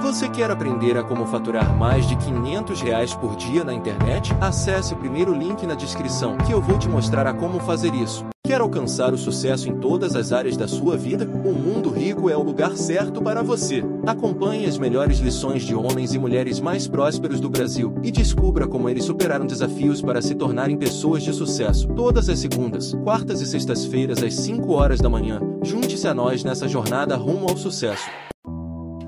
Você quer aprender a como faturar mais de 500 reais por dia na internet? Acesse o primeiro link na descrição que eu vou te mostrar a como fazer isso. Quer alcançar o sucesso em todas as áreas da sua vida? O Mundo Rico é o lugar certo para você. Acompanhe as melhores lições de homens e mulheres mais prósperos do Brasil e descubra como eles superaram desafios para se tornarem pessoas de sucesso. Todas as segundas, quartas e sextas-feiras às 5 horas da manhã. Junte-se a nós nessa jornada rumo ao sucesso.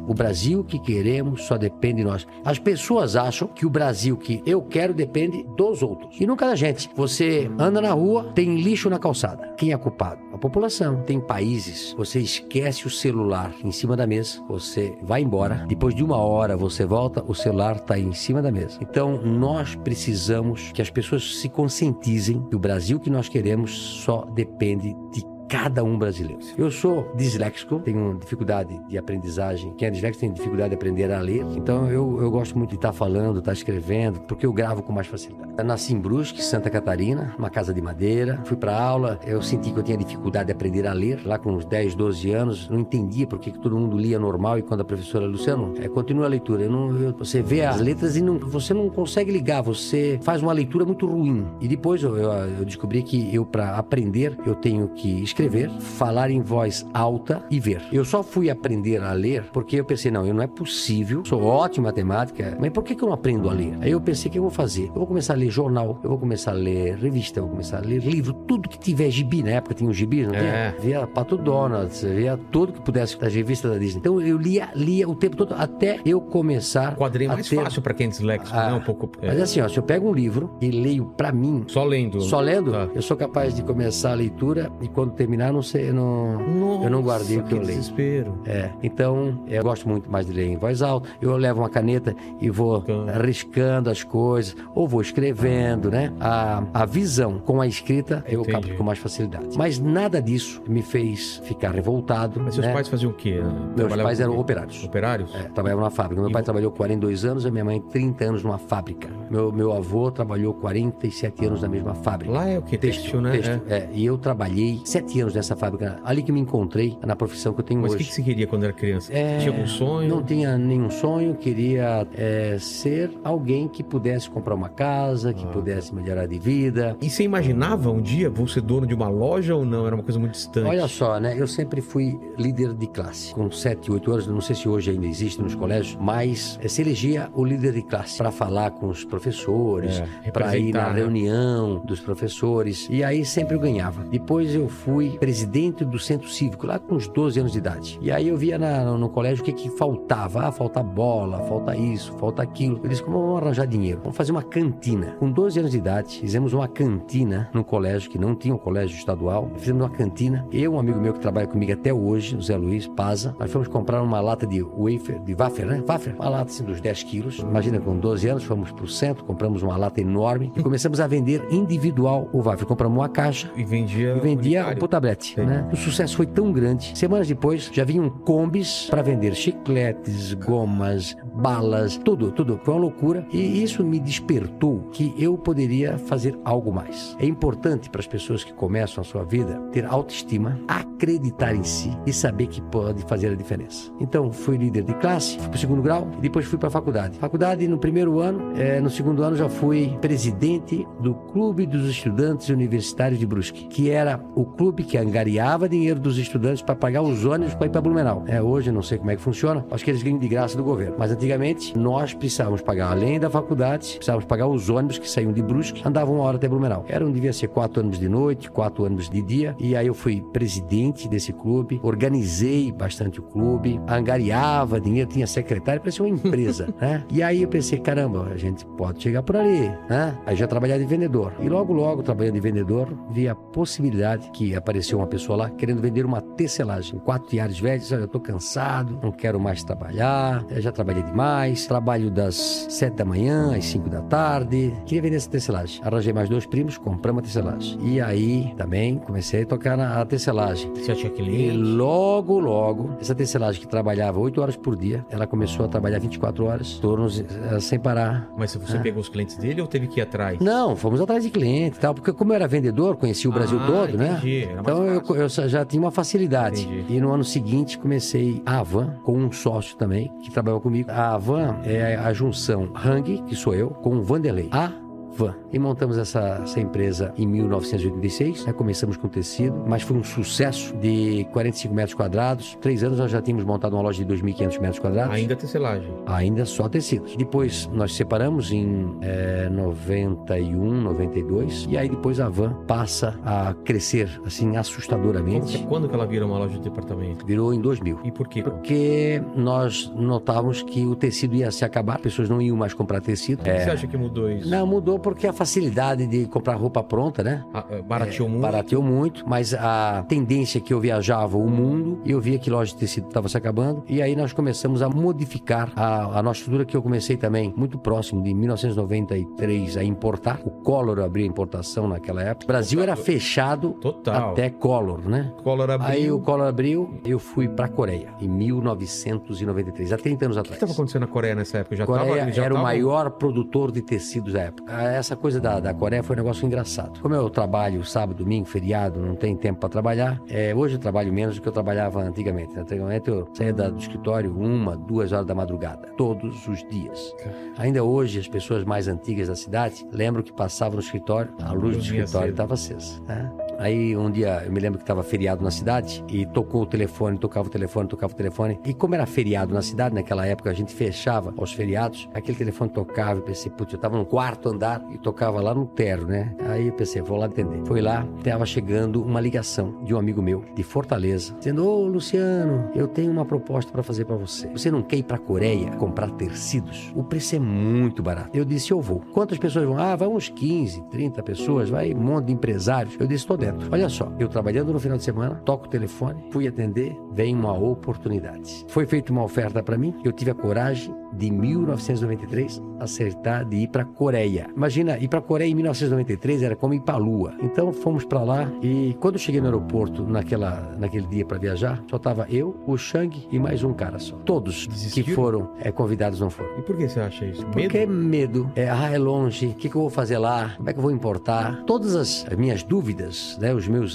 O Brasil que queremos só depende de nós. As pessoas acham que o Brasil que eu quero depende dos outros. E nunca da gente. Você anda na rua, tem lixo na calçada. Quem é culpado? A população. Tem países, você esquece o celular em cima da mesa, você vai embora. Depois de uma hora você volta, o celular está em cima da mesa. Então nós precisamos que as pessoas se conscientizem que o Brasil que nós queremos só depende de cada um brasileiro. Eu sou disléxico, tenho dificuldade de aprendizagem. Quem é disléxico tem dificuldade de aprender a ler. Então eu, eu gosto muito de estar falando, estar escrevendo, porque eu gravo com mais facilidade. Eu nasci em Brusque, Santa Catarina, uma casa de madeira. Fui para aula, eu senti que eu tinha dificuldade de aprender a ler. Lá com uns 10, 12 anos, não entendia porque que todo mundo lia normal e quando a professora Luciano, é, continua a leitura. Eu não, eu, você vê as letras e não, você não consegue ligar, você faz uma leitura muito ruim. E depois eu, eu descobri que eu, para aprender, eu tenho que escrever, falar em voz alta e ver. Eu só fui aprender a ler porque eu pensei, não, não é possível, sou ótimo em matemática, mas por que, que eu não aprendo a ler? Aí eu pensei, o que eu vou fazer? Eu vou começar a ler jornal, eu vou começar a ler revista, eu vou começar a ler livro, tudo que tiver gibi, na época tinha um gibi, não É. tinha? Via Pato Donald, via tudo que pudesse das revistas da Disney. Então eu lia, lia o tempo todo até eu começar Quadrinho a mais ter... fácil pra quem é disléxico, Ah, né? Um pouco. é, Mas assim, ó, se eu pego um livro e leio pra mim, Só lendo. só lendo, Tá. eu sou capaz de começar a leitura e quando terminar, não sei, eu não, eu não guardei o que, eu leio. desespero. É, então eu gosto muito mais de ler em voz alta. Eu levo uma caneta e vou Então. arriscando as coisas, ou vou escrevendo, né? A, a visão com a escrita eu Entendi. capto com mais facilidade. Mas nada disso me fez ficar revoltado. Mas seus né? pais faziam o quê? Meus Trabalhavam pais eram operários. Operários? É, trabalhava numa fábrica. Meu E pai trabalhou 42 anos, a minha mãe 30 anos numa fábrica. Meu, meu avô trabalhou 47 anos na mesma fábrica. Lá é o quê? Têxtil, né? Têxtil, é. E eu trabalhei sete anos nessa fábrica. Ali que me encontrei na profissão que eu tenho Mas o hoje. que, que você queria quando era criança? É, Tinha algum sonho? Não tinha nenhum sonho, queria é, ser alguém que pudesse comprar uma casa, que Ah. pudesse melhorar de vida. E você imaginava um dia vou ser dono de uma loja ou não? Era uma coisa muito distante. Olha só, né? Eu sempre fui líder de classe. Com 7, 8 anos, não sei se hoje ainda existe nos colégios, mas eh, se elegia o líder de classe para falar com os professores, É, para ir na né? reunião dos professores. E aí sempre eu ganhava. Depois eu fui presidente do centro cívico, lá com uns 12 anos de idade. E aí eu via na- no, no colégio o que, que faltava. Ah, falta bola, falta isso, falta aquilo. Eu disse, como vamos arranjar dinheiro? Vamos fazer uma cantina. Com 12 anos de idade, fizemos uma cantina no colégio, que não tinha um colégio estadual. Fizemos uma cantina. Eu, um amigo meu que trabalha comigo até hoje, o Zé Luiz Paza, nós fomos comprar uma lata de wafer, de wafer, né? Wafer, uma lata assim dos 10 quilos. Imagina, com 12 anos, fomos pro centro, compramos uma lata enorme e começamos a vender individual o wafer. Compramos uma caixa E vendia. e vendia tablete, né? O sucesso foi tão grande. Semanas depois, já vinham combis para vender chicletes, gomas, balas, tudo, tudo. Foi uma loucura. E isso me despertou que eu poderia fazer algo mais. É importante para as pessoas que começam a sua vida ter autoestima, acreditar em si e saber que pode fazer a diferença. Então, fui líder de classe, fui para o segundo grau e depois fui para a faculdade. Faculdade, no primeiro ano, eh, no segundo ano já fui presidente do Clube dos Estudantes Universitários de Brusque, que era o clube que angariava dinheiro dos estudantes para pagar os ônibus para ir para Blumenau. É, hoje não sei como é que funciona, acho que eles ganham de graça do governo. Mas antigamente nós precisávamos pagar, além da faculdade, precisávamos pagar os ônibus que saíam de Brusque, andavam uma hora até Blumenau. Eram, devia ser quatro ônibus de noite, quatro ônibus de dia, e aí eu fui presidente desse clube, organizei bastante o clube, angariava dinheiro, tinha secretário, parecia uma empresa, né? E aí eu pensei, caramba, a gente pode chegar por ali, né? Aí já trabalhava de vendedor. E logo, logo, trabalhando de vendedor, vi a possibilidade que apareceu uma pessoa lá querendo vender uma tecelagem. Quatro tiares velhos, olha, eu tô cansado, não quero mais trabalhar, eu já trabalhei demais, trabalho das sete da manhã às cinco da tarde. Queria vender essa tecelagem. Arranjei mais dois primos, compramos a tecelagem. E aí também comecei a tocar na tecelagem. Você tinha E cliente? logo, logo, essa tecelagem que trabalhava 8 horas por dia, ela começou a trabalhar 24 horas, turnos eh, sem parar. Mas você pegou os clientes dele ou teve que ir atrás? Não, fomos atrás de cliente e tal, porque como eu era vendedor, conhecia o Brasil Ah, todo, né? entendi. Era Então eu, eu já tinha uma facilidade. Entendi. E no ano seguinte comecei a Avan com um sócio também que trabalhava comigo. A Avan é a junção Hang, que sou eu, com o Vanderlei. A Van. E montamos essa, essa empresa em 1986. né? Começamos com tecido, mas foi um sucesso de 45 metros quadrados. Três anos nós já tínhamos montado uma loja de 2.500 metros quadrados. Ainda tecelagem. Ainda só tecidos. Depois nós separamos em eh, 91, 92. E aí depois a van passa a crescer assim Como que- assustadoramente. quando que ela vira uma loja de departamento? Virou em 2000. E por quê? Porque nós notávamos que o tecido ia se acabar, pessoas não iam mais comprar tecido. Por que Você acha que mudou isso? Não, mudou porque a facilidade de comprar roupa pronta, né? Ah, ah, Barateou É, muito? Barateou muito, mas a tendência é que eu viajava o mundo e eu via que loja de tecido estava se acabando. E aí nós começamos a modificar a, a nossa estrutura, que eu comecei também muito próximo de 1993 a importar. O Collor abriu a importação naquela época. O Brasil era fechado Total. até Collor, né? Collor abriu. Aí o Collor abriu, eu fui para Coreia em 1993, há 30 anos O que atrás. estava acontecendo na Coreia nessa época? Já Coreia tava, já era o tava- maior produtor de tecidos da época. Ah, Essa coisa da, da Coreia foi um negócio engraçado. Como eu trabalho sábado, domingo, feriado, não tem tempo para trabalhar, é, hoje eu trabalho menos do que eu trabalhava antigamente. Antigamente eu saía do escritório uma, duas horas da madrugada, todos os dias. Ainda hoje, as pessoas mais antigas da cidade lembram que passavam no escritório, a luz do escritório estava acesa. né? Aí um dia eu me lembro que estava feriado na cidade e tocou o telefone, tocava o telefone, tocava o telefone. E como era feriado na cidade, naquela época a gente fechava aos feriados, aquele telefone tocava. Eu pensei, putz, eu tava no quarto andar e tocava lá no terro, né? Aí eu pensei, vou lá atender. Foi lá, tava chegando uma ligação de um amigo meu de Fortaleza, dizendo: Ô Luciano, eu tenho uma proposta para fazer para você. Você não quer ir para Coreia comprar tecidos? O preço é muito barato. Eu disse: eu vou. Quantas pessoas vão? Ah, vai uns 15, 30 pessoas, vai um monte de empresários. Eu disse: tô dentro. Olha só, eu trabalhando no final de semana, toco o telefone, fui atender, vem uma oportunidade. Foi feita uma oferta para mim, eu tive a coragem de 1993 acertar de ir para Coreia. Imagina, ir para Coreia em 1993 era como ir para a Lua. Então fomos para lá e quando eu cheguei no aeroporto naquela, naquele dia para viajar, só tava eu, o Shang e mais um cara só. Todos que Desistiram? foram é, convidados não foram. E por que você acha isso? Porque é medo. É, ah, é longe. O que, que eu vou fazer lá? Como é que eu vou importar? Todas as minhas dúvidas, né, os meus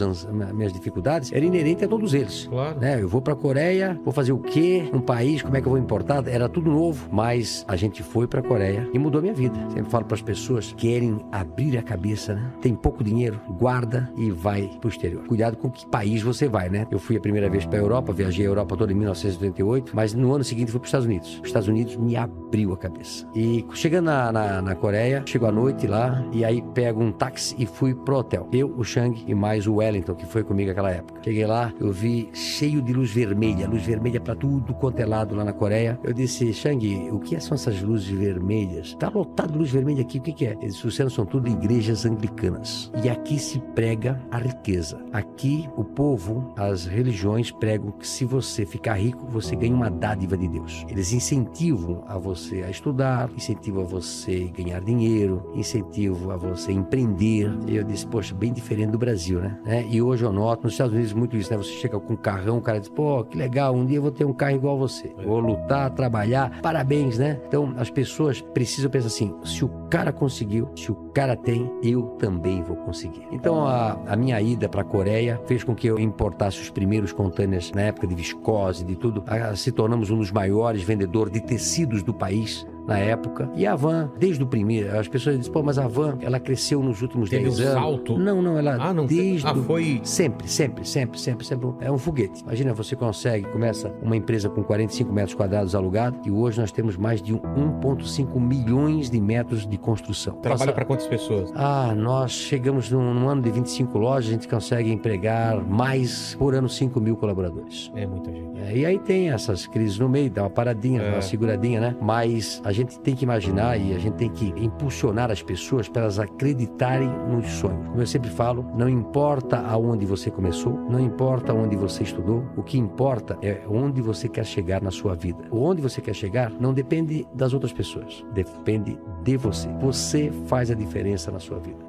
minhas dificuldades, eram inerentes a todos eles. Claro. Né? Eu vou para Coreia, vou fazer o quê? Um país, como é que eu vou importar? Era tudo novo, mas a gente foi para Coreia e mudou minha vida. Sempre falo para as pessoas que querem abrir a cabeça, né? Tem pouco dinheiro, guarda e vai pro exterior. Cuidado com que país você vai, né? Eu fui a primeira vez para a Europa, viajei a Europa toda em 1988, mas no ano seguinte fui para os Estados Unidos. Os Estados Unidos me abriu a cabeça. E chegando na, na, na Coreia, chego à noite lá e aí pego um táxi e fui pro hotel. Eu, o Shang e mais o Wellington, que foi comigo naquela época. Cheguei lá, eu vi cheio de luz vermelha, luz vermelha para tudo quanto é lado lá na Coreia. Eu disse, Shang, o que são essas luzes vermelhas? Tá lotado de luz vermelha aqui, o que, que é? Ele disse, Luciano, são tudo igrejas anglicanas. E aqui se prega a riqueza. Aqui o povo, as religiões pregam que se você ficar rico, você ganha uma dádiva de Deus. Eles incentivam a você a estudar, incentivam a você ganhar dinheiro, incentivam a você empreender. E eu disse, poxa, bem diferente do Brasil, né? Né? E hoje eu noto nos Estados Unidos muito isso, né? Você chega com um carrão, o cara diz, pô, que legal, um dia eu vou ter um carro igual a você. Vou lutar, trabalhar, parabéns, né? Então as pessoas precisam pensar assim: se o cara conseguiu, se o cara tem, eu também vou conseguir. Então a, a minha ida para a Coreia fez com que eu importasse os primeiros contêineres na época de viscose, de tudo. Ah, Se tornamos um dos maiores vendedores de tecidos do país na época. E a Van, desde o primeiro, as pessoas dizem, pô, mas a Van, ela cresceu nos últimos Teve 10 um anos. salto? Não, não, ela Ah, não. desde ah, o- foi. Sempre, sempre, sempre, sempre, sempre. É um foguete. Imagina, você consegue, começa uma empresa com 45 metros quadrados alugado e hoje nós temos mais de 1,5 milhões de metros de construção. Trabalha para quantas pessoas? ah, nós chegamos num, num ano de 25 lojas, a gente consegue empregar mais por ano 5 mil colaboradores. É muita gente. É, e aí tem essas crises no meio, dá uma paradinha, É. uma seguradinha, né? Mas a gente tem que imaginar e a gente tem que impulsionar as pessoas para elas acreditarem nos sonhos. Como eu sempre falo, não importa aonde você começou, não importa onde você estudou, o que importa é onde você quer chegar na sua vida. Onde você quer chegar não depende das outras pessoas, depende de você. Você faz a diferença na sua vida.